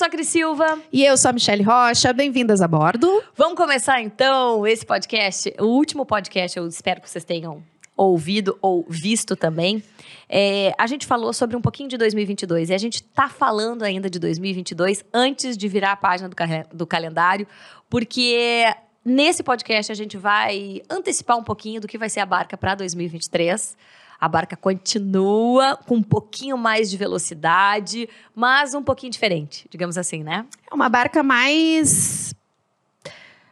Sou a Cris Silva. E eu sou a Michelle Rocha. Bem-vindas a bordo. Vamos começar então esse podcast, o último podcast, eu espero que vocês tenham ouvido ou visto também. É, a gente falou sobre um pouquinho de 2022 e a gente tá falando ainda de 2022 antes de virar a página do, do calendário, porque nesse podcast a gente vai antecipar um pouquinho do que vai ser a barca para 2023. A barca continua com um pouquinho mais de velocidade, mas um pouquinho diferente, digamos assim, né? É uma barca mais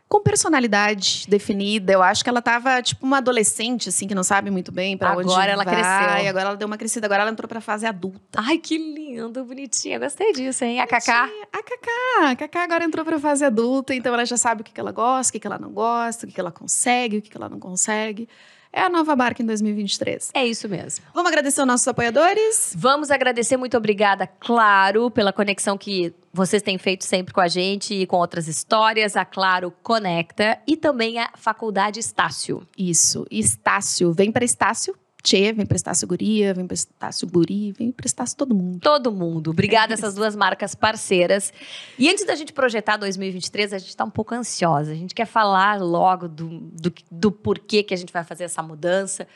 com personalidade definida. Eu acho que ela tava tipo uma adolescente, assim, que não sabe muito bem para onde Agora ela vai. cresceu. Agora ela deu uma crescida, agora ela entrou pra fase adulta. Ai, que lindo, bonitinha. Gostei disso, hein? A Cacá. A Cacá. A Cacá agora entrou pra fase adulta, então ela já sabe o que, que ela gosta, o que, que ela não gosta, o que, que ela consegue, o que, que ela não consegue. É a nova barca em 2023. É isso mesmo. Vamos agradecer aos nossos apoiadores? Vamos agradecer, muito obrigada, claro, pela conexão que vocês têm feito sempre com a gente e com outras histórias. A Claro Conecta e também a Faculdade Estácio. Isso. Estácio. Vem para Estácio. Tchê, vem para Estácio Guria, vem para Estácio Buri, vem Estácio todo mundo. Todo mundo. Obrigada essas duas marcas parceiras. E antes da gente projetar 2023, a gente está um pouco ansiosa. A gente quer falar logo do, do, do porquê que a gente vai fazer essa mudança.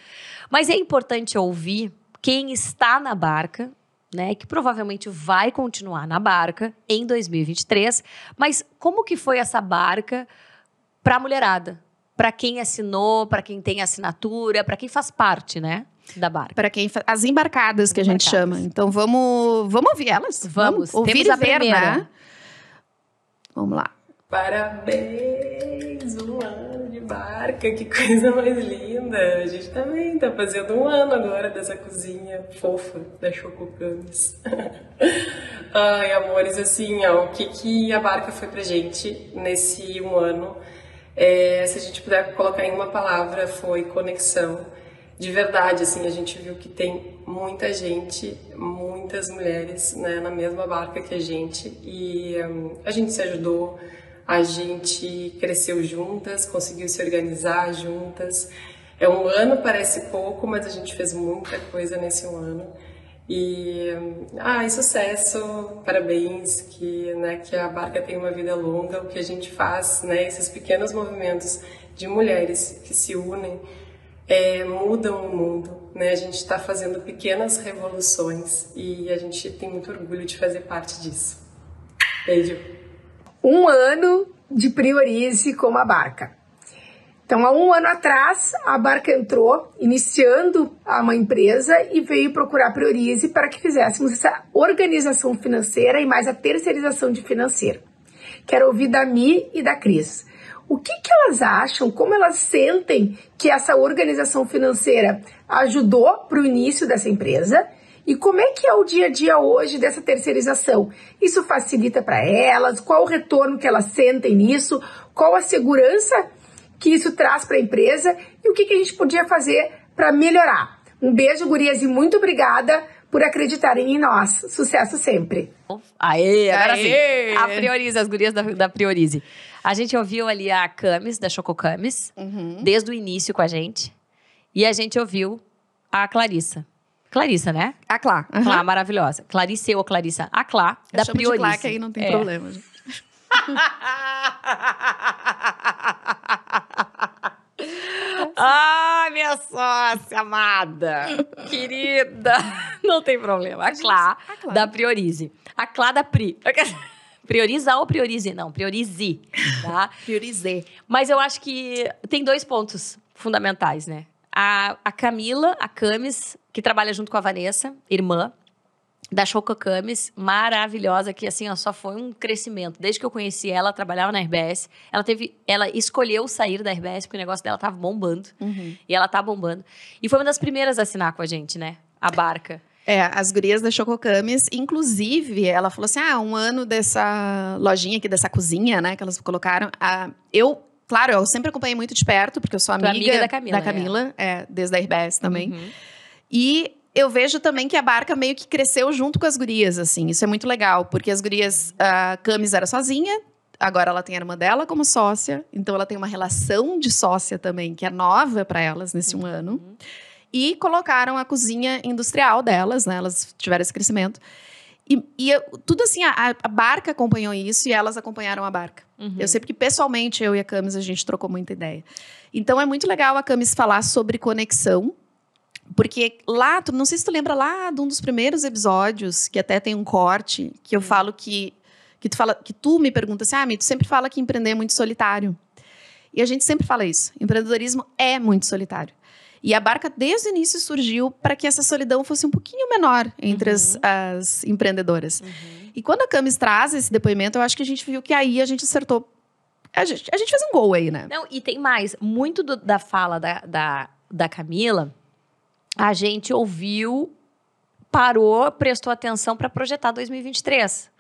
Mas é importante ouvir quem está na barca, né, que provavelmente vai continuar na barca em 2023, mas como que foi essa barca para a mulherada? Para quem assinou, para quem tem assinatura, para quem faz parte, né, da barca. Para quem fa... as embarcadas que a gente chama. Então vamos, vamos ouvir elas. Vamos. ouvir Temos e a ver, primeira. né? Vamos lá. Parabéns! Um ano de barca, que coisa mais linda! A gente também tá fazendo um ano agora dessa cozinha fofa da Chococamis. Ai, amores, assim, ó, o que, que a barca foi pra gente nesse um ano? É, se a gente puder colocar em uma palavra, foi conexão. De verdade, assim, a gente viu que tem muita gente, muitas mulheres né, na mesma barca que a gente e hum, a gente se ajudou, a gente cresceu juntas, conseguiu se organizar juntas. É um ano, parece pouco, mas a gente fez muita coisa nesse um ano. E, hum, ai, sucesso, parabéns, que, né, que a barca tem uma vida longa, o que a gente faz, né, esses pequenos movimentos de mulheres que se unem, é, mudam o mundo, né, a gente está fazendo pequenas revoluções e a gente tem muito orgulho de fazer parte disso. Beijo! um ano de Priorize como a barca. Então, há um ano atrás, a barca entrou, iniciando uma empresa e veio procurar Priorize para que fizéssemos essa organização financeira e mais a terceirização de financeiro. Quero ouvir da Mi e da Cris. O que, que elas acham, como elas sentem que essa organização financeira ajudou para o início dessa empresa e como é que é o dia a dia hoje dessa terceirização? Isso facilita para elas? Qual o retorno que elas sentem nisso? Qual a segurança que isso traz para a empresa? E o que, que a gente podia fazer para melhorar? Um beijo, gurias, e muito obrigada por acreditarem em nós. Sucesso sempre. Aê, agora Aê! sim. A Priorize, as gurias da, da Priorize. A gente ouviu ali a Camis, da Chococamis, desde o início com a gente. E a gente ouviu a Clarissa. Clarissa, né? A Clá. Clá, Aham. maravilhosa. Clarice ou Clarissa? A Clá, Eu da chamo de Priorize. Clá, que aí não tem É. problema. gente. Ah, minha sócia amada, querida. Não tem problema. A Clá, A Clá. da Priorize. A Clá da Pri. Prioriza ou priorize? Não, priorize, tá? Priorizei. Mas eu acho que tem dois pontos fundamentais, né? A, a Camila, a Camis, que trabalha junto com a Vanessa, irmã, da Choco Camis, maravilhosa, que assim, ó, só foi um crescimento. Desde que eu conheci ela, ela trabalhava na RBS. Ela teve, ela escolheu sair da RBS porque o negócio dela tava bombando. E ela tá bombando. E foi uma das primeiras a assinar com a gente, né? A barca. É, as gurias da Chococamis, inclusive, ela falou assim: ah, um ano dessa lojinha aqui, dessa cozinha, né, que elas colocaram. Ah, eu, claro, eu sempre acompanhei muito de perto, porque eu sou é amiga, amiga da Camila, da Camila, é, desde a RBS também. Uhum. E eu vejo também que a barca meio que cresceu junto com as gurias, assim. Isso é muito legal, porque as gurias, a Camis era sozinha, agora ela tem a irmã dela como sócia, então ela tem uma relação de sócia também, que é nova para elas nesse um ano. E colocaram a cozinha industrial delas, né? Elas tiveram esse crescimento. e, e eu- tudo assim, a, a barca acompanhou isso e elas acompanharam a barca. Uhum. Eu sei porque pessoalmente eu e a Camis a gente trocou muita ideia. Então é muito legal a Camis falar sobre conexão, porque lá, tu, não sei se tu lembra lá de um dos primeiros episódios, que até tem um corte, que eu falo que que tu fala que tu me pergunta assim: "Ah, Mi, tu sempre fala que empreender é muito solitário". E a gente sempre fala isso. Empreendedorismo é muito solitário. E a barca desde o início surgiu para que essa solidão fosse um pouquinho menor entre as, as empreendedoras. Uhum. E quando a Camis traz esse depoimento, eu acho que a gente viu que aí a gente acertou. A gente, a gente fez um gol aí, né? Não, e tem mais. Muito do- da fala da, da, da Camila, a gente ouviu, parou, prestou atenção para projetar 2023.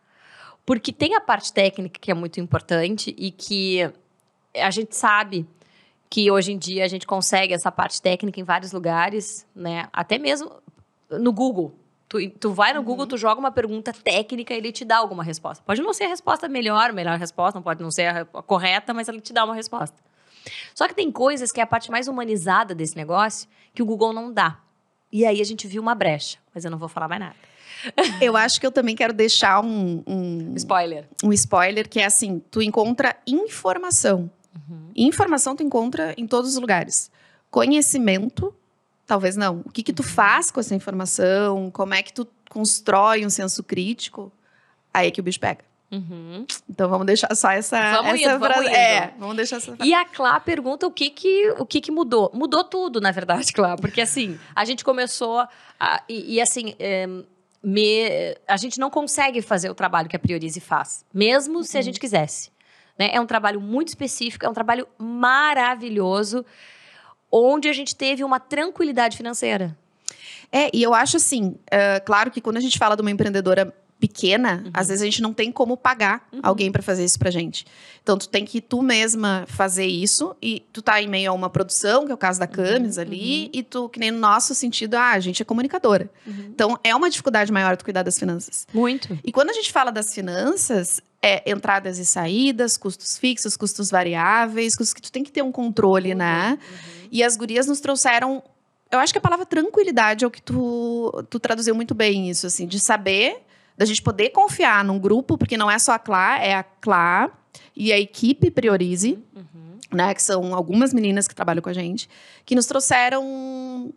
Porque tem a parte técnica que é muito importante e que a gente sabe que hoje em dia a gente consegue essa parte técnica em vários lugares, né? Até mesmo no Google. Tu, tu vai no Google, tu joga uma pergunta técnica e ele te dá alguma resposta. Pode não ser a resposta melhor, a melhor resposta, não pode não ser a, a correta, mas ele te dá uma resposta. Só que tem coisas que é a parte mais humanizada desse negócio que o Google não dá. E aí a gente viu uma brecha, mas eu não vou falar mais nada. Eu acho que eu também quero deixar um, um, Spoiler. um spoiler, que é assim: tu encontra informação. Informação tu encontra em todos os lugares. Conhecimento, talvez não. O que, que tu faz com essa informação? Como é que tu constrói um senso crítico? Aí é que o bicho pega. Uhum. Então vamos deixar só essa, Vamos essa indo, vamos frase. indo. É, vamos deixar essa frase. E a Clá pergunta o que que, o que que mudou. Mudou tudo, na verdade, Clá. Porque, assim, a gente começou... a- e, e, assim, é, me- a gente não consegue fazer o trabalho que a Priorize faz. Mesmo se a gente quisesse. né? É um trabalho muito específico, é um trabalho maravilhoso, onde a gente teve uma tranquilidade financeira. É, e eu acho assim, é, claro que quando a gente fala de uma empreendedora pequena, às vezes a gente não tem como pagar alguém para fazer isso pra gente. Então tu tem que tu mesma fazer isso e tu tá em meio a uma produção, que é o caso da Camis ali, e tu que nem no nosso sentido, ah, a gente é comunicadora. Então é uma dificuldade maior tu cuidar das finanças. Muito. E quando a gente fala das finanças, é entradas e saídas, custos fixos, custos variáveis, custos que tu tem que ter um controle, né? E as gurias nos trouxeram. Eu acho que a palavra tranquilidade é o que tu, tu traduziu muito bem isso, assim, de saber, da gente poder confiar num grupo, porque não é só a Clá, é a Clá e a equipe Priorize, né? Que são algumas meninas que trabalham com a gente, que nos trouxeram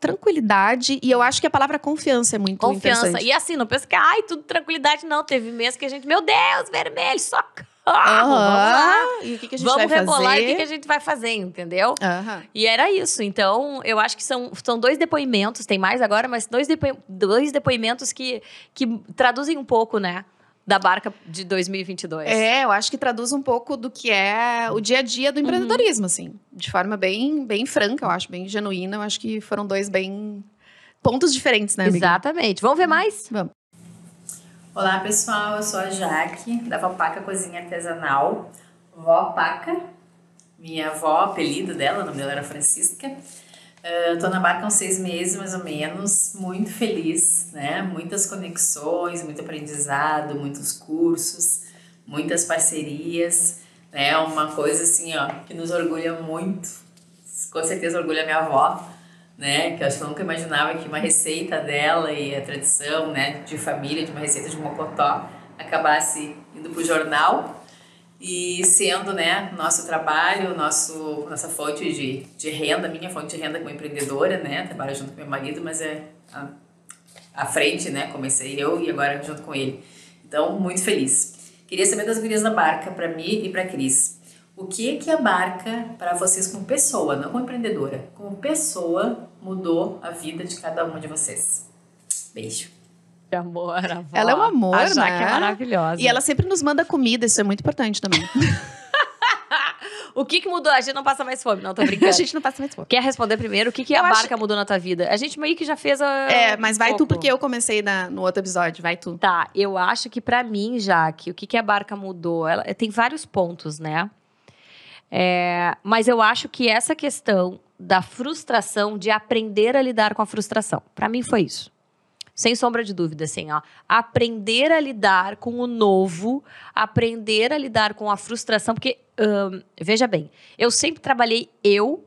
tranquilidade e eu acho que a palavra confiança é muito Confiança. interessante. E assim, não pensa que, ai, tudo tranquilidade, não. Teve mês que a gente, meu Deus, vermelho, Aham. Vamos lá. E o que, que a gente Vamos vai rebolar fazer? e o que, que a gente vai fazer, entendeu? Aham. E era isso. Então, eu acho que são, são dois depoimentos, tem mais agora, mas dois, depo, dois depoimentos que, que traduzem um pouco, né? Da barca de 2022. É, eu acho que traduz um pouco do que é o dia a dia do empreendedorismo, assim. De forma bem, bem franca, eu acho, bem genuína. Eu acho que foram dois bem... Pontos diferentes, né, amiga? Exatamente. Vamos ver mais? Vamos. Olá pessoal, eu sou a Jaque, da Vapaca Cozinha Artesanal, Vó Paca, minha avó, apelido dela, o nome dela era Francisca. Uh, tô na barca há seis meses, mais ou menos, muito feliz, né? Muitas conexões, muito aprendizado, muitos cursos, muitas parcerias, né? Uma coisa assim, ó, que nos orgulha muito, com certeza orgulha minha avó, né? Que eu acho que eu nunca imaginava que uma receita dela e a tradição, né, de família, de uma receita de mocotó, acabasse indo pro jornal e sendo, né, nosso trabalho, nosso, nossa fonte de, de renda, minha fonte de renda como empreendedora, né? Trabalho junto com meu marido, mas é a, frente, né? Comecei eu e agora junto com ele. Então, muito feliz. Queria saber das gurias da barca, para mim e para Cris. O que que a barca, para vocês como pessoa, não como empreendedora, como pessoa, mudou a vida de cada uma de vocês? Beijo. Que amor, avó. Ela é um amor, a Jaque né? é maravilhosa. E ela sempre nos manda comida, isso é muito importante também. O que, que mudou? A gente não passa mais fome. Não, tô brincando. a gente não passa mais fome. Quer responder primeiro? O que, que a Eu acho- barca mudou na tua vida? A gente meio que já fez a. É, mas vai tu, pouco. porque eu comecei na- no outro episódio. Vai tu. Tá, eu acho que pra mim, Jaque, o que, que a barca mudou? Ela tem vários pontos, né? É, mas eu acho que essa questão da frustração, de aprender a lidar com a frustração, pra mim foi isso. Sem sombra de dúvida, assim, ó. Aprender a lidar com o novo, aprender a lidar com a frustração, porque, hum, veja bem, eu sempre trabalhei eu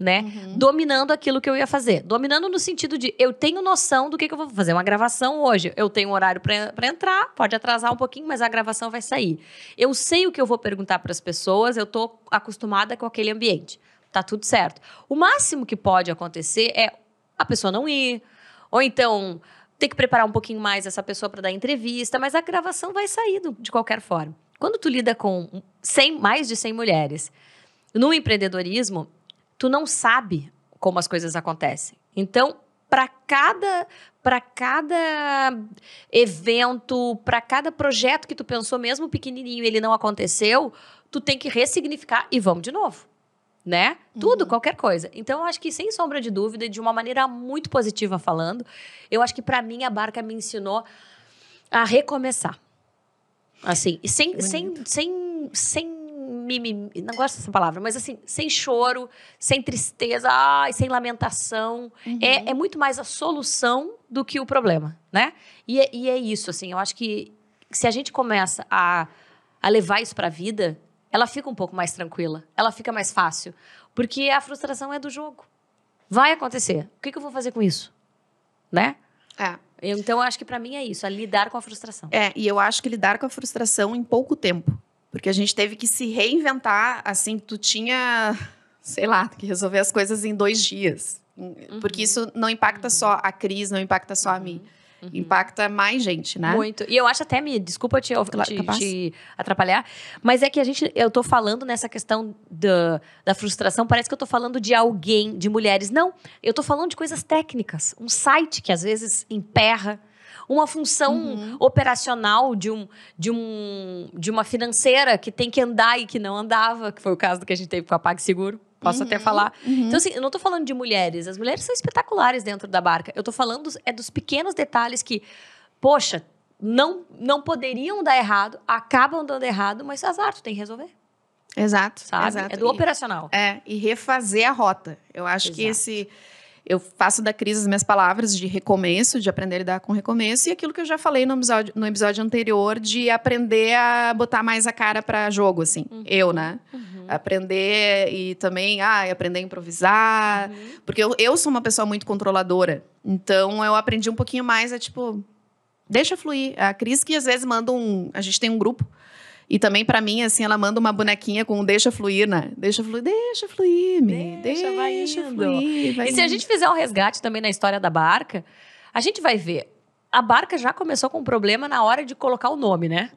né? Dominando aquilo que eu ia fazer. Dominando no sentido de eu tenho noção do que, que eu vou fazer. Uma gravação hoje. Eu tenho um horário para entrar, pode atrasar um pouquinho, mas a gravação vai sair. Eu sei o que eu vou perguntar para as pessoas, eu tô acostumada com aquele ambiente. Tá tudo certo. O máximo que pode acontecer é a pessoa não ir, ou então ter que preparar um pouquinho mais essa pessoa para dar entrevista, mas a gravação vai sair de qualquer forma. Quando tu lida com 100, mais de 100 mulheres, no empreendedorismo, tu não sabe como as coisas acontecem. Então, para cada para cada evento, para cada projeto que tu pensou, mesmo pequenininho, ele não aconteceu, tu tem que ressignificar e vamos de novo. Né? Tudo, qualquer coisa. Então, eu acho que, sem sombra de dúvida, de uma maneira muito positiva falando, eu acho que, para mim, a barca me ensinou a recomeçar. Assim, e sem, sem, sem, sem mimimi, não gosto dessa palavra, mas assim, sem choro, sem tristeza, ai, sem lamentação. É, é muito mais a solução do que o problema, né? E é, e é isso, assim, eu acho que se a gente começa a, a levar isso para a vida, ela fica um pouco mais tranquila, ela fica mais fácil, porque a frustração é do jogo. Vai acontecer. O que, que eu vou fazer com isso? Né? É. Então, eu acho que para mim é isso, é lidar com a frustração. É, e eu acho que lidar com a frustração em pouco tempo. Porque a gente teve que se reinventar, assim, tu tinha, sei lá, que resolver as coisas em dois dias. Porque isso não impacta só a Cris, não impacta só a mim. Impacta mais gente, né? Muito. E eu acho até, me desculpa te, te, te atrapalhar, mas é que a gente, eu tô falando nessa questão da, da frustração, parece que eu tô falando de alguém, de mulheres. Não, eu tô falando de coisas técnicas. Um site que às vezes emperra, uma função Uhum. operacional de, um, de, um, de uma financeira que tem que andar e que não andava, que foi o caso que a gente teve com a PagSeguro. Posso até falar. Então, assim, eu não tô falando de mulheres. As mulheres são espetaculares dentro da barca. Eu tô falando dos- é dos pequenos detalhes que, poxa, não, não poderiam dar errado, acabam dando errado, mas azar, tu tem que resolver, Exato, sabe? exato. É do E- operacional. É, e refazer a rota. Eu acho que Exato. esse. Eu faço da crise as minhas palavras de recomeço, de aprender a lidar com recomeço, e aquilo que eu já falei no episódio, no episódio anterior, de aprender a botar mais a cara para jogo, assim. Eu, né? Aprender e também, ah, aprender a improvisar. Porque eu, eu sou uma pessoa muito controladora. Então eu aprendi um pouquinho mais a, tipo, deixa fluir. A Cris que às vezes manda um. A gente tem um grupo. E também, pra mim, assim, ela manda uma bonequinha com um deixa fluir, né? Deixa fluir, deixa fluir, me. Deixa, Deixa, vai indo. fluir. Vai E se a indo. gente fizer um resgate também na história da barca, a gente vai ver. A barca já começou com um problema na hora de colocar o nome, né?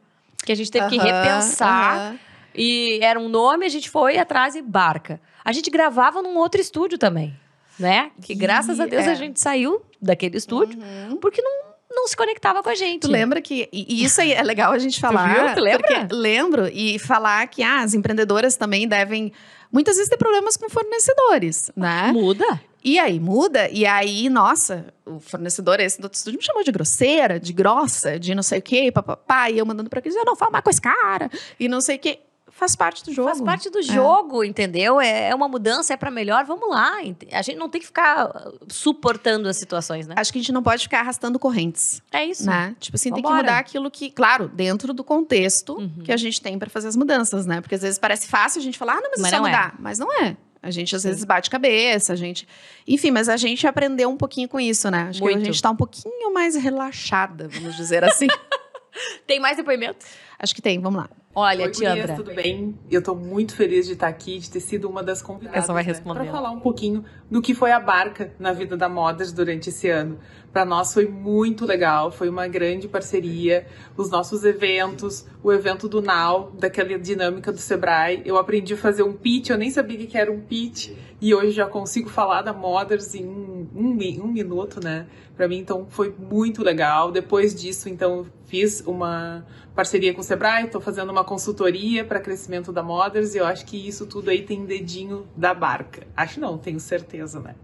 Que a gente teve que Aham, repensar. aham. E era um nome, a gente foi atrás e barca. A gente gravava num outro estúdio também, né? Que E- graças a Deus é. a gente saiu daquele estúdio, Uhum. porque não, não se conectava com a gente. Tu lembra que. E isso aí é legal a gente falar. viu? Tu lembra? Lembro. E falar que ah, as empreendedoras também devem. Muitas vezes ter problemas com fornecedores, né? Muda. E aí muda, e aí, nossa, o fornecedor esse do outro estúdio me chamou de grosseira, de grossa, de não sei o quê, papapá, e eu mandando pra Cris, eu não falo mais com esse cara, e não sei o quê. Faz parte do jogo. Faz parte do jogo, entendeu? É, é uma mudança, é pra melhor, vamos lá. A gente não tem que ficar uh, suportando as situações, né? Acho que a gente não pode ficar arrastando correntes, É isso. né? Tipo assim, tem que Vambora. mudar aquilo que, claro, dentro do contexto Uhum. que a gente tem pra fazer as mudanças, né? Porque às vezes parece fácil a gente falar, ah, não, mas, Mas é só não é. mudar. Mas não é. A gente às vezes bate cabeça, a gente. Enfim, mas a gente aprendeu um pouquinho com isso, né? Acho que Muito. a gente tá um pouquinho mais relaxada, vamos dizer assim. Tem mais depoimento? Acho que tem, vamos lá. Olha, Oi, Tiandra. gurias, tudo bem? Eu tô muito feliz de estar aqui, de ter sido uma das convidadas. Essa vai né, responder. Pra falar um pouquinho do que foi a barca na vida da Modas durante esse ano. Pra nós foi muito legal, foi uma grande parceria. Os nossos eventos, o evento do Now, daquela dinâmica do Sebrae. Eu aprendi a fazer um pitch, eu nem sabia o que era um pitch. E hoje já consigo falar da Mothers em um, um, um minuto, né? Pra mim, então, foi muito legal. Depois disso, então, fiz uma parceria com o Sebrae, tô fazendo uma consultoria para crescimento da Mothers e eu acho que isso tudo aí tem dedinho da barca. Acho não, tenho certeza, né?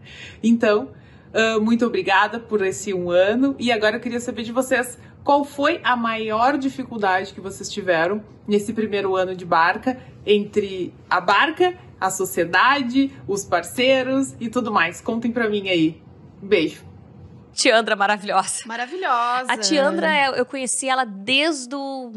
Então, ah, muito obrigada por esse um ano e agora eu queria saber de vocês qual foi a maior dificuldade que vocês tiveram nesse primeiro ano de barca entre a barca, a sociedade, os parceiros e tudo mais. Contem pra mim aí. Um beijo. Tiandra maravilhosa. Maravilhosa. A Tiandra, eu conheci ela desde o.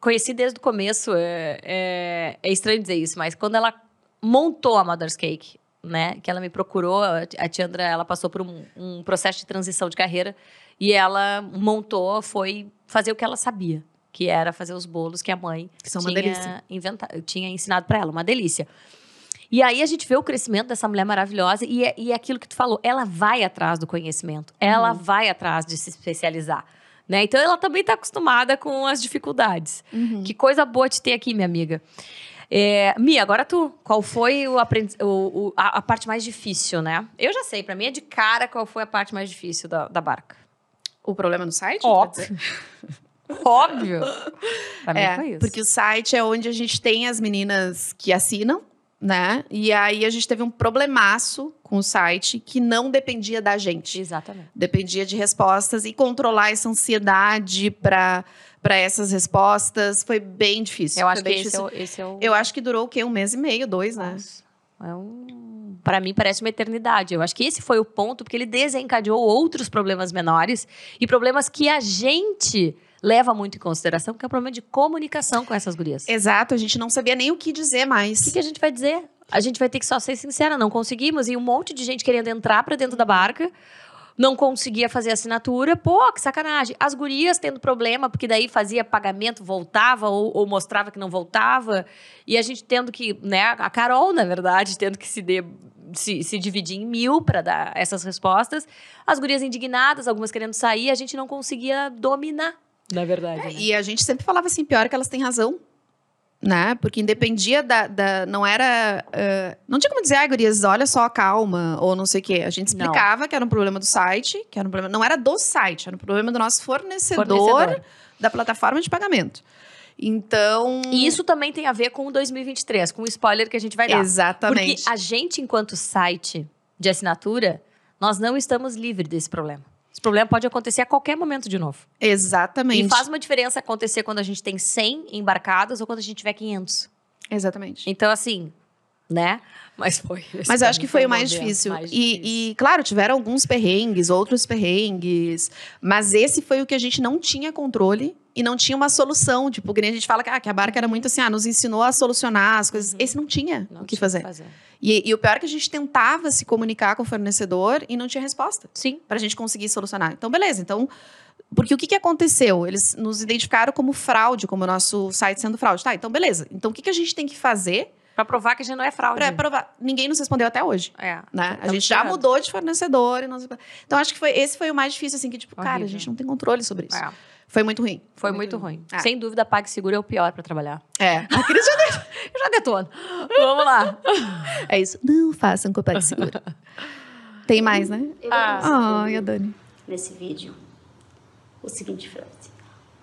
Conheci desde o começo. É, é, é estranho dizer isso, mas quando ela montou a Mother's Cake, né? Que ela me procurou. A Tiandra, ela passou por um, um processo de transição de carreira e ela montou, foi fazer o que ela sabia, que era fazer os bolos que a mãe Que são tinha, delícia. inventa- tinha ensinado para ela, uma delícia. E aí a gente vê o crescimento dessa mulher maravilhosa e é, e é aquilo que tu falou, ela vai atrás do conhecimento, ela vai atrás de se especializar. Né? Então ela também está acostumada com as dificuldades. Que coisa boa te ter aqui, minha amiga. É, Mia, agora tu, qual foi o aprendi- o- o- a, a parte mais difícil, né? Eu já sei, pra mim é de cara qual foi a parte mais difícil da, da barca. O problema no site? Óbvio. Óbvio. Pra mim É, foi isso. porque o site é onde a gente tem as meninas que assinam, né? E aí a gente teve um problemaço com o site que não dependia da gente. Exatamente. Dependia de respostas e controlar essa ansiedade para para essas respostas foi bem difícil. Eu acho que esse é, o, esse é o. Eu acho que durou o quê? Um mês e meio, dois, né? Nossa, é um... Pra mim parece uma eternidade. Eu acho que esse foi o ponto, porque ele desencadeou outros problemas menores e problemas que a gente leva muito em consideração, que é o problema de comunicação com essas gurias. Exato, a gente não sabia nem o que dizer mais. O que, que a gente vai dizer? A gente vai ter que só ser sincera, não conseguimos. E um monte de gente querendo entrar pra dentro da barca, não conseguia fazer assinatura. Pô, que sacanagem. As gurias tendo problema, porque daí fazia pagamento, voltava, ou, ou mostrava que não voltava. E a gente tendo que, né, a Carol, na verdade, tendo que se, de- se, se dividir em mil para dar essas respostas. As gurias indignadas, algumas querendo sair, a gente não conseguia dominar. Na verdade. né? E a gente sempre falava assim, pior que elas têm razão. Né? Porque independia da. da- não era. eh, não tinha como dizer, ai, gurias, olha só, calma, ou não sei o quê. A gente Não. explicava que era um problema do site, que era um problema. Não era do site, era um problema do nosso fornecedor, Fornecedor. da plataforma de pagamento. Então. E isso também tem a ver com o 2023, com o spoiler que a gente vai dar. Exatamente. Porque a gente, enquanto site de assinatura, nós não estamos livres desse problema. Esse problema pode acontecer a qualquer momento de novo. Exatamente. E faz uma diferença acontecer quando a gente tem 100 embarcadas ou quando a gente tiver 500. Exatamente. Então, assim, né? Mas foi. Mas eu acho que foi o mais difícil. mais E, difícil. e, claro, tiveram alguns perrengues, outros perrengues. Mas esse foi o que a gente não tinha controle e não tinha uma solução. Tipo, que nem a gente fala que, ah, que a barca era muito assim, ah, nos ensinou a solucionar as coisas. Esse não tinha Uhum. Não o que tinha fazer. E, e o pior é que a gente tentava se comunicar com o fornecedor e não tinha resposta Sim. pra gente conseguir solucionar. Então, beleza. Então, porque o que, que aconteceu? Eles nos identificaram como fraude, como o nosso site sendo fraude. Tá, então beleza. Então, o que, que a gente tem que fazer Pra provar que a gente não é fraude. pra provar? Ninguém nos respondeu até hoje É. né? A gente já mudou de fornecedor. E não... Então, acho que foi, esse foi o mais difícil, assim, que, tipo, cara, a Horrível. gente não tem controle sobre isso. É. Foi muito ruim. Foi muito ruim. É. Sem dúvida, PagSeguro é o pior pra trabalhar. É. Aquele já Eu já detono. Vamos lá. É isso. Não façam com o PagSeguro. Tem mais, né? Eu Ai, ah. a Dani. nesse vídeo o seguinte frase: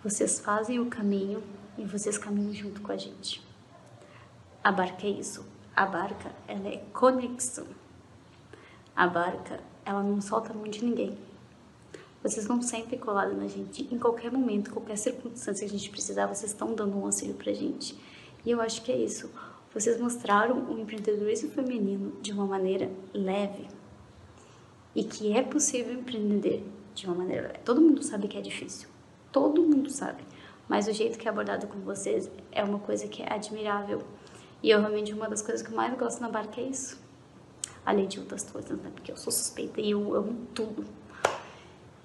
Vocês fazem o caminho e vocês caminham junto com a gente. A barca é isso. A barca, ela é conexão. A barca, ela não solta a mão de ninguém. Vocês estão sempre colados na gente. Em qualquer momento, qualquer circunstância que a gente precisar, vocês estão dando um auxílio pra gente. E eu acho que é isso. Vocês mostraram o empreendedorismo feminino de uma maneira leve, e que é possível empreender de uma maneira leve. Todo mundo sabe que é difícil. Todo mundo sabe. Mas o jeito que é abordado com vocês é uma coisa que é admirável. E eu realmente, uma das coisas que eu mais gosto na barca é isso. Além de outras coisas, né? Porque eu sou suspeita e eu amo tudo.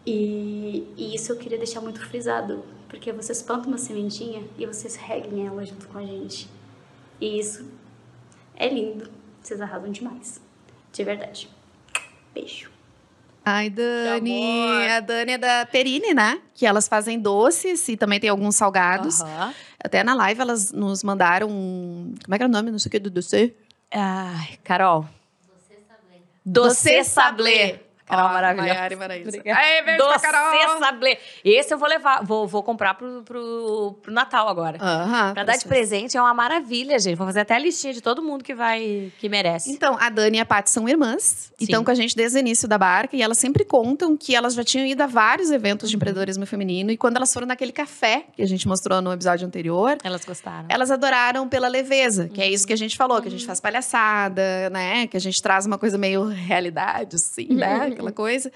E, e isso eu queria deixar muito frisado. Porque vocês plantam uma sementinha e vocês reguem ela junto com a gente. E isso é lindo. Vocês arrasam demais. De verdade. Beijo. Ai, Dani. A Dani é da Perine, né? Que elas fazem doces e também tem alguns salgados. Aham. Até na live elas nos mandaram. um- Como é que era o nome? Não sei o que, do doce. Ai, Carol. Doce Doce Sablé. Carol Ó, maravilhosa. Maiara e Maraísa. Obrigada. Ai, beijo Doce Carol. Sablé. Esse eu vou levar, vou, vou comprar pro, pro, pro Natal agora. Aham, Pra dar de presente é uma maravilha, gente. Vou fazer até a listinha de todo mundo que vai, que merece. Então, a Dani e a Paty são irmãs. Sim. Estão com a gente desde o início da barca. E elas sempre contam que elas já tinham ido a vários eventos Uhum. de empreendedorismo feminino. E quando elas foram naquele café que a gente mostrou no episódio anterior, Elas gostaram. elas adoraram pela leveza. Que é Uhum. isso que a gente falou, que a gente faz palhaçada, né? Que a gente traz uma coisa meio realidade, assim, né? Uhum. Aquela coisa.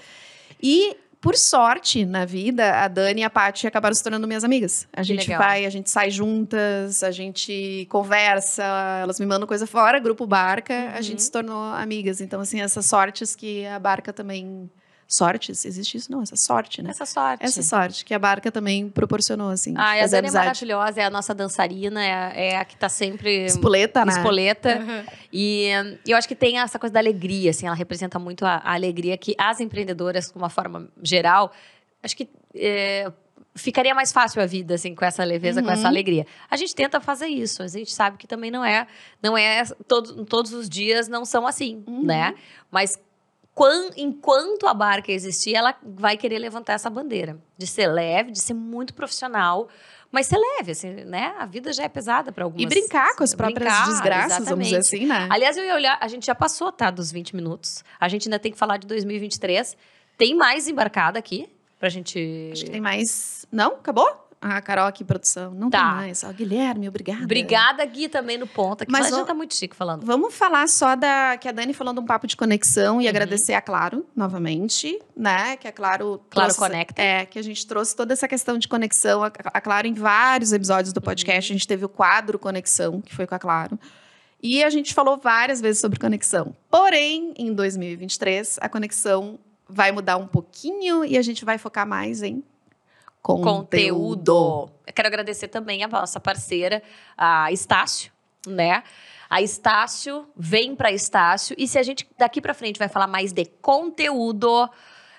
E... por sorte, na vida, a Dani e a Paty acabaram se tornando minhas amigas. A Que gente legal. vai, a gente sai juntas, a gente conversa, elas me mandam coisa fora, grupo Barca, a Uhum. gente se tornou amigas. Então, assim, essas sortes que a Barca também. Sortes? Existe isso? Não, essa sorte, né? Essa sorte. Essa sorte que a Barca também proporcionou, assim. Ah, e a Dani é amizade. maravilhosa, é a nossa dançarina, é, a- é a que tá sempre Espoleta, né? espoleta. Uhum. E hum, eu acho que tem essa coisa da alegria, assim, ela representa muito a, a alegria que as empreendedoras, de uma forma geral, acho que é, ficaria mais fácil a vida, assim, com essa leveza, com Uhum. essa alegria. A gente tenta fazer isso, a gente sabe que também não é, não é, todo, todos os dias não são assim, Uhum. né? Mas enquanto a barca existir, ela vai querer levantar essa bandeira de ser leve, de ser muito profissional, mas ser leve, assim, né? A vida já é pesada para algumas. E brincar com as próprias Brincar, desgraças, vamos dizer exatamente. assim, né? Aliás, eu ia olhar, a gente já passou, tá, dos 20 minutos. A gente ainda tem que falar de 2023. Tem mais embarcada aqui pra gente. Acho que tem mais. Não? Acabou? Ah, Carol aqui, produção. Não Tá. tem mais. Ó, Guilherme, obrigada. Obrigada, Gui, também no ponto. Mas Mas, a gente ó- tá muito chique falando. Vamos falar só da que a Dani falou de um papo de conexão e Uhum. agradecer a Claro novamente, né? Que a Claro Claro trouxe- Conecta. É, que a gente trouxe toda essa questão de conexão. A, a Claro em vários episódios do podcast, a gente teve o quadro Conexão, que foi com a Claro. E a gente falou várias vezes sobre conexão. Porém, em 2023, a conexão vai mudar um pouquinho e a gente vai focar mais em conteúdo. Conteúdo. Eu quero agradecer também a nossa parceira, a Estácio, né? A Estácio vem para Estácio e se a gente daqui para frente vai falar mais de conteúdo,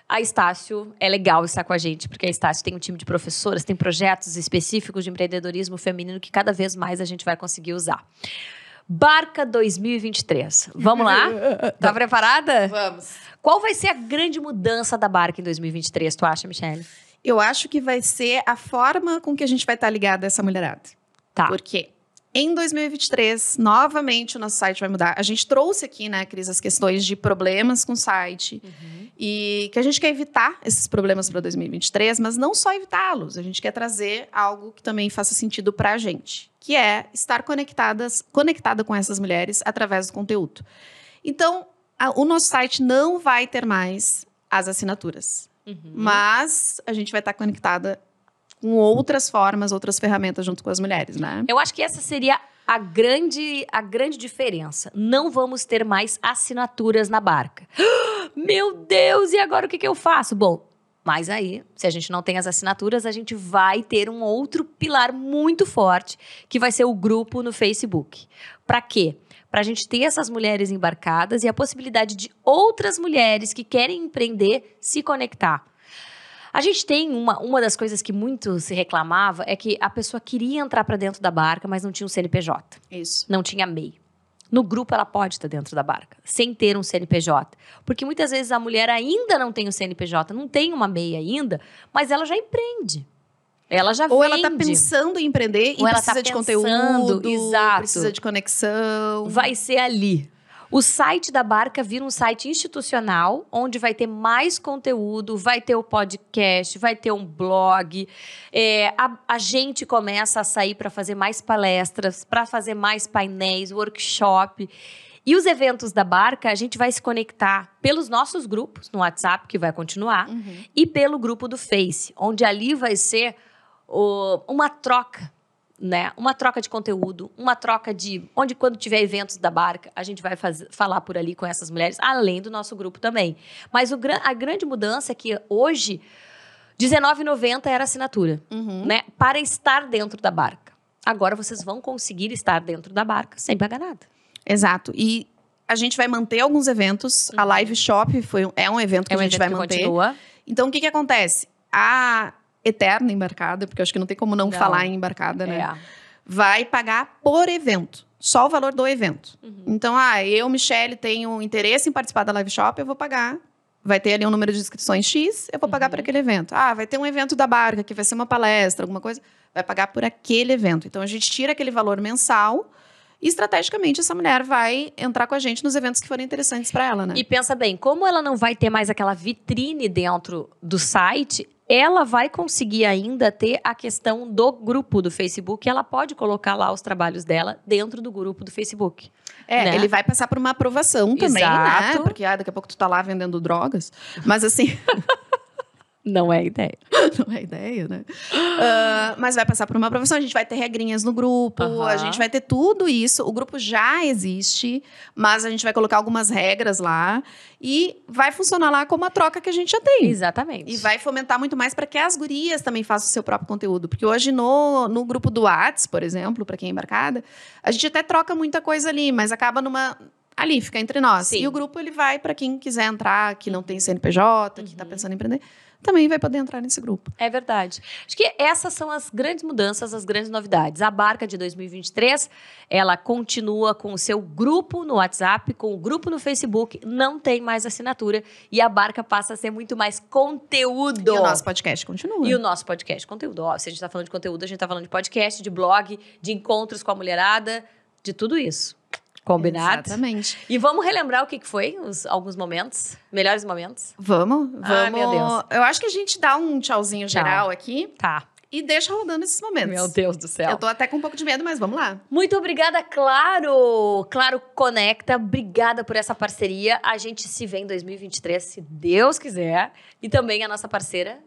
a Estácio é legal estar com a gente, porque a Estácio tem um time de professoras, tem projetos específicos de empreendedorismo feminino que cada vez mais a gente vai conseguir usar. Barca 2023. Vamos lá? Tá preparada? Vamos. Qual vai ser a grande mudança da Barca em 2023, tu acha, Michelle? Eu acho que vai ser a forma com que a gente vai estar ligado a essa mulherada. Tá. Por quê? Em 2023, novamente o nosso site vai mudar. A gente trouxe aqui, né, Cris, as questões de problemas com o site. E que a gente quer evitar esses problemas para 2023, mas não só evitá-los. A gente quer trazer algo que também faça sentido para a gente, que é estar conectadas, conectada com essas mulheres através do conteúdo. Então, a- o nosso site não vai ter mais as assinaturas. Mas a gente vai estar conectada com outras formas, outras ferramentas junto com as mulheres, né? Eu acho que essa seria a grande, a grande diferença. Não vamos ter mais assinaturas na barca. Meu Deus, e agora o que, que eu faço? Bom, mas aí, se a gente não tem as assinaturas, a gente vai ter um outro pilar muito forte, que vai ser o grupo no Facebook. Para quê? Para a gente ter essas mulheres embarcadas e a possibilidade de outras mulheres que querem empreender se conectar. A gente tem uma, uma das coisas que muito se reclamava é que a pessoa queria entrar para dentro da barca, mas não tinha um CNPJ, Isso. não tinha MEI. No grupo ela pode estar dentro da barca, sem ter um CNPJ. Porque muitas vezes a mulher ainda não tem o CNPJ, não tem uma MEI ainda, mas ela já empreende. Ela já Ou vende. ela tá pensando em empreender e Ou ela precisa tá de pensando, conteúdo, exato. precisa de conexão. vai ser ali. O site da Barca vira um site institucional, onde vai ter mais conteúdo, vai ter o podcast, vai ter um blog. É, a, a gente começa a sair para fazer mais palestras, para fazer mais painéis, workshop. E os eventos da Barca, a gente vai se conectar pelos nossos grupos no WhatsApp, que vai continuar, Uhum. e pelo grupo do Face, onde ali vai ser o- uma troca, né? Uma troca de conteúdo, uma troca de onde quando tiver eventos da barca, a gente vai fazer, falar por ali com essas mulheres, além do nosso grupo também. Mas o, a grande mudança é que hoje R$19,90 era assinatura, Uhum. né? Para estar dentro da barca. Agora vocês vão conseguir estar dentro da barca sem pagar nada. Exato. E a gente vai manter alguns eventos. A Live Shop foi, é um evento que Uhum. é um a gente vai manter. continua. Então, o que que acontece? A Eterna Embarcada, porque eu acho que não tem como não, Não. falar em embarcada, né? É. vai pagar por evento. Só o valor do evento. Uhum. Então, ah, eu, Michelle, tenho interesse em participar da live shop, eu vou pagar. Vai ter ali um número de inscrições X, eu vou pagar Uhum. por aquele evento. Ah, vai ter um evento da barca, que vai ser uma palestra, alguma coisa, vai pagar por aquele evento. Então, a gente tira aquele valor mensal e, estrategicamente, essa mulher vai entrar com a gente nos eventos que forem interessantes para ela, né? E pensa bem, como ela não vai ter mais aquela vitrine dentro do site, ela vai conseguir ainda ter a questão do grupo do Facebook. Ela pode colocar lá os trabalhos dela dentro do grupo do Facebook. É, né? ele vai passar por uma aprovação também, né? Exato. Porque ah, daqui a pouco tu tá lá vendendo drogas. Mas assim, Não é ideia. não é ideia, né? Ah, mas vai passar por uma aprovação, a gente vai ter regrinhas no grupo, a gente vai ter tudo isso. O grupo já existe, mas a gente vai colocar algumas regras lá e vai funcionar lá como a troca que a gente já tem. Exatamente. E vai fomentar muito mais para que as gurias também façam o seu próprio conteúdo. Porque hoje, no, no grupo do Whats, por exemplo, para quem é embarcada, a gente até troca muita coisa ali, mas acaba numa. Ali, fica entre nós. Sim. E o grupo ele vai para quem quiser entrar, que não tem CNPJ, que está pensando em empreender, também vai poder entrar nesse grupo. É verdade. Acho que essas são as grandes mudanças, as grandes novidades. A Barca de 2023, ela continua com o seu grupo no WhatsApp, com o grupo no Facebook, não tem mais assinatura e a Barca passa a ser muito mais conteúdo. E o nosso podcast continua. E o nosso podcast, conteúdo. Ó, se a gente tá falando de conteúdo, a gente tá falando de podcast, de blog, de encontros com a mulherada, de tudo isso. Combinado? Exatamente. E vamos relembrar o que que foi, os, alguns momentos, melhores momentos? Vamos, vamos. Ai, meu Deus. Eu acho que a gente dá um tchauzinho Tchau. geral aqui Tá. e deixa rodando esses momentos. Meu Deus do céu. Eu tô até com um pouco de medo, mas vamos lá. Muito obrigada, Claro! Claro Conecta, obrigada por essa parceria. A gente se vê em 2023, se Deus quiser. E também a nossa parceira.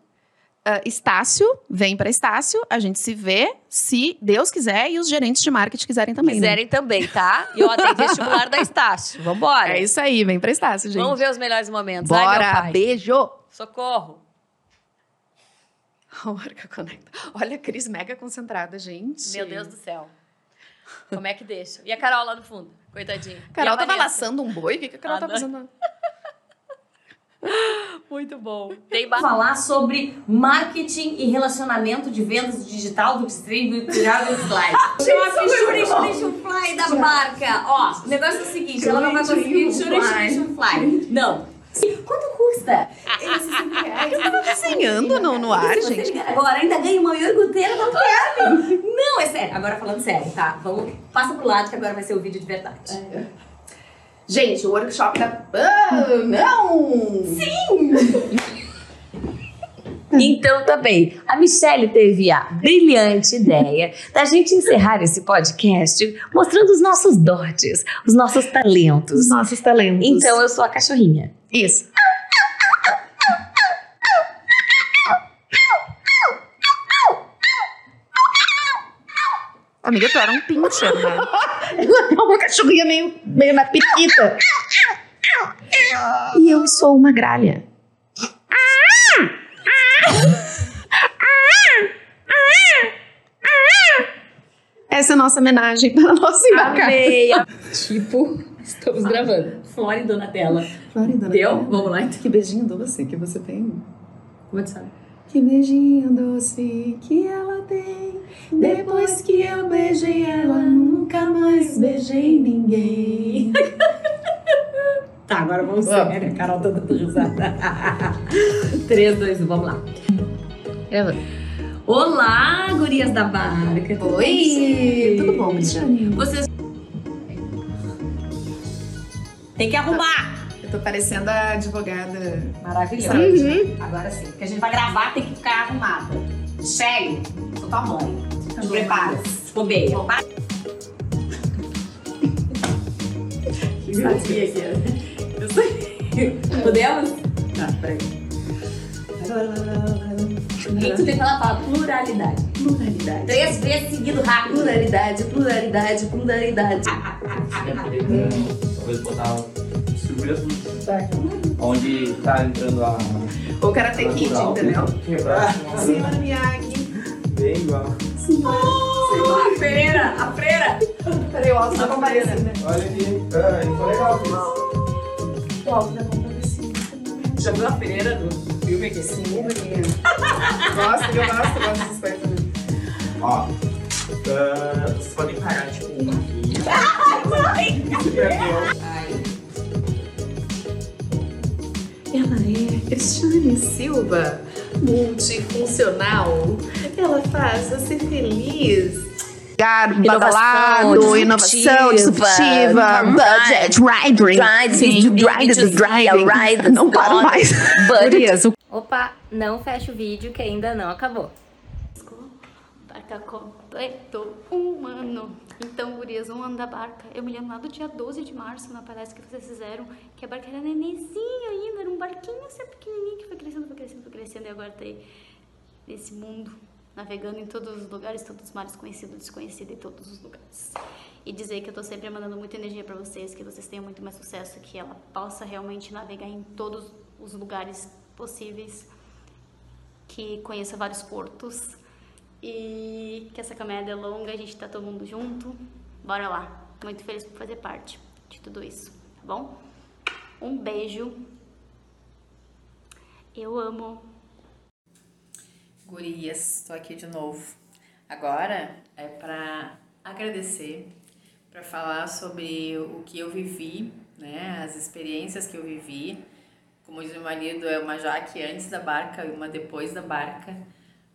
Ah, Estácio, vem para Estácio, a gente se vê, se Deus quiser, e os gerentes de marketing quiserem também. né? quiserem também, tá? E ó, tem vestibular da Estácio. Vambora! É isso aí, vem pra Estácio, gente. Vamos ver os melhores momentos. Ai, meu Bora, pai. beijo! Socorro! A Marca Conecta. Olha a Cris mega concentrada, gente. Meu Deus do céu. Como é que deixa? E a Carol lá no fundo? Coitadinha. Carol a tava laçando um boi? O que, que a Carol Ah, tá não. fazendo? Muito bom. Tem falar sobre marketing e relacionamento de vendas digital do distribuidor Fly. Chama Fichuri Shuri Fly da marca. Ó, o negócio é o seguinte, ela não vai conseguir Shuri Shuri Fly. Não. Quanto custa? Eu tava desenhando no, no ar, gente. Agora ainda ganha uma iogurteira, não quero. Não, é sério. Agora falando sério, tá? Vamos, passa pro lado que agora vai ser o vídeo de verdade. Gente, o workshop da. Ah, não! Então também, a Michelle teve a brilhante ideia da gente encerrar esse podcast mostrando os nossos dotes, os nossos talentos. Os nossos talentos. Então eu sou a cachorrinha. Isso. Amiga, tu era um pincher, né? Ela é uma cachorrinha meio, meio na periquita. E eu sou uma gralha. Essa é a nossa homenagem para a nossa embarcação. Tipo, estamos gravando. Flórida na tela. Flórida, né? Deu? Vamos lá então. Que beijinho doce que você tem. Como é que sabe? Que beijinho doce que ela tem. Depois que eu beijei ela, nunca mais beijei ninguém. Tá, agora vamos sério. A Carol tá dando risada. 3, 2, 1, vamos lá. Olá, gurias da barca. Tudo Oi, bem? tudo bom, Cristiane? Vocês. Tem que arrumar. Tô parecendo a advogada. Maravilhoso. Agora sim. Porque a gente vai gravar, tem que ficar arrumada. Chegue, sou tua mãe. Te prepara. Bobeia. Sabia que era. Eu sei. Podemos? Tá, peraí. E tu tem que falar pluralidade. Pluralidade. Três vezes seguido rápido. Pluralidade, pluralidade, pluralidade. Talvez botar distribuir as luzes. Onde tá entrando a. Ou Karate Kid, natural. entendeu? Quebrar. Senhora Miyagi. Bem igual. A freira, a freira. Peraí, o alto da comparecida. Olha aqui. Ah, isso é legal. isso. O alto da comparecida. Já viu a freira do filme aqui? Sim, guria. Gosto, eu gosto, eu gosto dessas coisas. Ó. ah, vocês podem parar, tipo, um aqui. Ela é Cristiane Silva, multifuncional. Ela faz você feliz. badalado, inovação disruptiva, budget, riding. Não paro mais. Opa, não fecha o vídeo que ainda não acabou. barca completou um ano. Então, gurias, um ano da barca. Eu me lembro lá do dia 12 de março, na palestra que vocês fizeram, que a barca era nenenzinha ainda, era um barquinho assim pequenininho que foi crescendo, foi crescendo, foi crescendo, e agora tá aí nesse mundo, navegando em todos os lugares, todos os mares, conhecido, desconhecido, em todos os lugares. E dizer que eu tô sempre mandando muita energia para vocês, que vocês tenham muito mais sucesso, que ela possa realmente navegar em todos os lugares possíveis, que conheça vários portos e que essa caminhada é longa, a gente tá todo mundo junto. Bora lá. Muito feliz por fazer parte de tudo isso, tá bom? Um beijo. Eu amo. Gurias, tô aqui de novo. Agora é para agradecer, para falar sobre o que eu vivi, né, as experiências que eu vivi. Como diz meu marido, é uma Jaque antes da barca e uma depois da barca.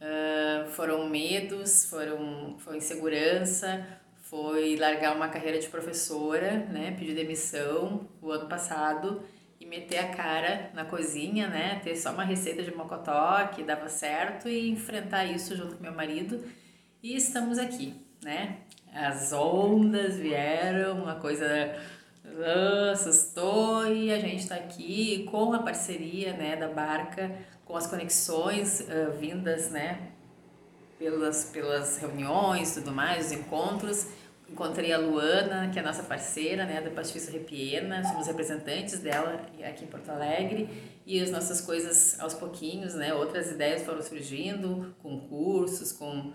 Uh, foram medos, foram, foi insegurança, foi largar uma carreira de professora, né, pedir demissão o ano passado e meter a cara na cozinha, né, ter só uma receita de mocotó que dava certo e enfrentar isso junto com meu marido. E estamos aqui, né? As ondas vieram, uma coisa assustou e a gente está aqui com a parceria, né, da barca com as conexões uh, vindas, né, pelas, pelas reuniões tudo mais, os encontros. Encontrei a Luana, que é nossa parceira, né, da Pastifício Repiena, somos representantes dela aqui em Porto Alegre, e as nossas coisas aos pouquinhos, né, outras ideias foram surgindo, com cursos, com,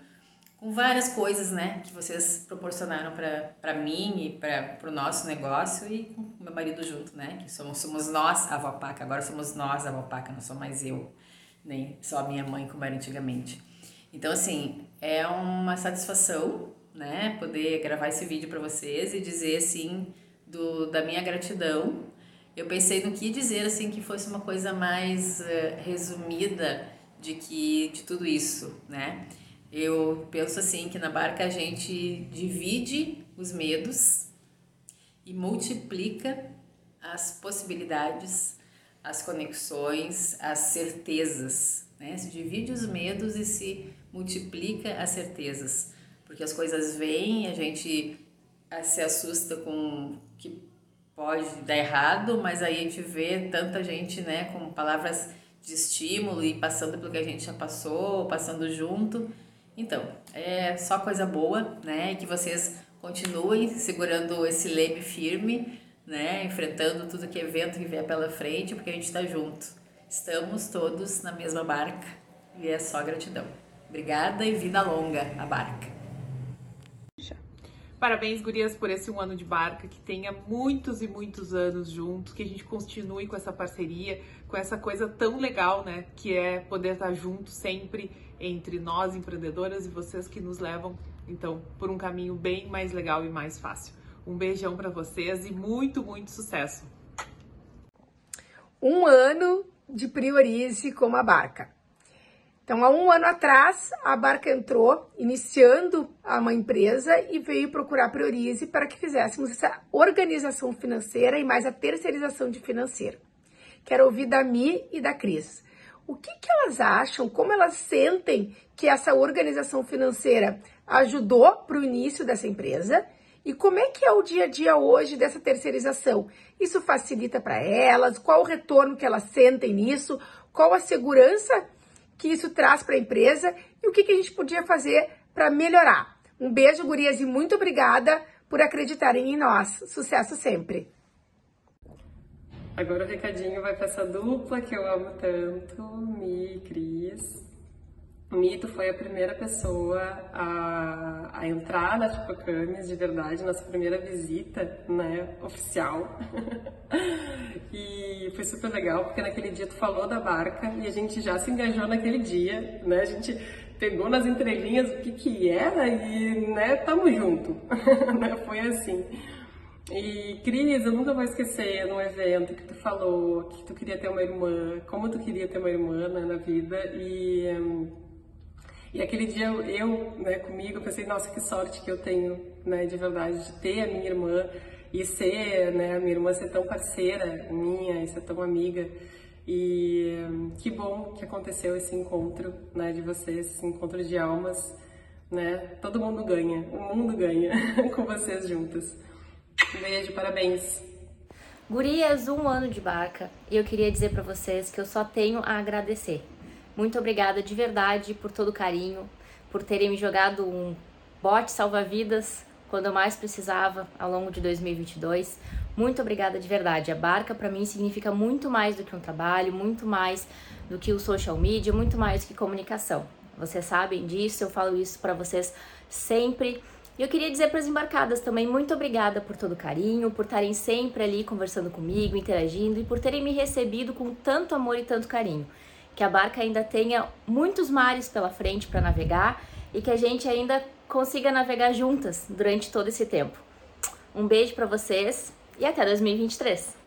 com várias coisas, né, que vocês proporcionaram para mim e para o nosso negócio e com meu marido junto, né, que somos, somos nós a Vapaca, agora somos nós a Vapaca, não sou mais eu nem só a minha mãe como era antigamente. Então, assim, é uma satisfação, né, poder gravar esse vídeo para vocês e dizer, assim, do, da minha gratidão. Eu pensei no que dizer, assim, que fosse uma coisa mais uh, resumida de que de tudo isso, né? Eu penso assim que na barca a gente divide os medos e multiplica as possibilidades as conexões, as certezas. Né? Se divide os medos e se multiplica as certezas. Porque as coisas vêm, a gente ah, se assusta com que pode dar errado, mas aí a gente vê tanta gente né, com palavras de estímulo e passando pelo que a gente já passou, passando junto. Então, é só coisa boa, né? Que vocês continuem segurando esse leme firme né? Enfrentando tudo que é vento que vier pela frente, porque a gente está junto. Estamos todos na mesma barca e é só gratidão. Obrigada e vida longa a barca. Parabéns, gurias, por esse um ano de barca, que tenha muitos e muitos anos juntos, que a gente continue com essa parceria, com essa coisa tão legal, né? Que é poder estar junto sempre entre nós, empreendedoras, e vocês que nos levam, então, por um caminho bem mais legal e mais fácil. Um beijão para vocês e muito, muito sucesso. Um ano de Priorize como a barca. Então, há um ano atrás, a barca entrou, iniciando uma empresa e veio procurar a Priorize para que fizéssemos essa organização financeira e mais a terceirização de financeiro. Quero ouvir da Mi e da Cris. O que, que elas acham, como elas sentem que essa organização financeira ajudou para o início dessa empresa e como é que é o dia a dia hoje dessa terceirização? Isso facilita para elas? Qual o retorno que elas sentem nisso? Qual a segurança que isso traz para a empresa? E o que, que a gente podia fazer para melhorar? Um beijo, gurias, e muito obrigada por acreditarem em nós. Sucesso sempre! Agora o recadinho vai para essa dupla que eu amo tanto, Mi e Cris. Mito foi a primeira pessoa a, a entrar na Chicocames de verdade, nossa primeira visita, né, oficial. e foi super legal, porque naquele dia tu falou da barca e a gente já se engajou naquele dia, né, a gente pegou nas entrelinhas o que que era e, né, tamo junto, né, foi assim. E, Cris, eu nunca vou esquecer num evento que tu falou que tu queria ter uma irmã, como tu queria ter uma irmã né, na vida e... E aquele dia eu, eu né, comigo, eu pensei, nossa, que sorte que eu tenho, né, de verdade, de ter a minha irmã e ser, né, a minha irmã ser tão parceira minha e ser tão amiga. E que bom que aconteceu esse encontro, né, de vocês, esse encontro de almas, né? Todo mundo ganha, o mundo ganha com vocês juntas. Um beijo, parabéns. Gurias, um ano de barca e eu queria dizer para vocês que eu só tenho a agradecer. Muito obrigada de verdade por todo o carinho, por terem me jogado um bote salva-vidas quando eu mais precisava ao longo de 2022. Muito obrigada de verdade. A barca para mim significa muito mais do que um trabalho, muito mais do que o social media, muito mais do que comunicação. Vocês sabem disso, eu falo isso para vocês sempre. E eu queria dizer para as embarcadas também muito obrigada por todo o carinho, por estarem sempre ali conversando comigo, interagindo e por terem me recebido com tanto amor e tanto carinho. Que a barca ainda tenha muitos mares pela frente para navegar e que a gente ainda consiga navegar juntas durante todo esse tempo. Um beijo para vocês e até 2023.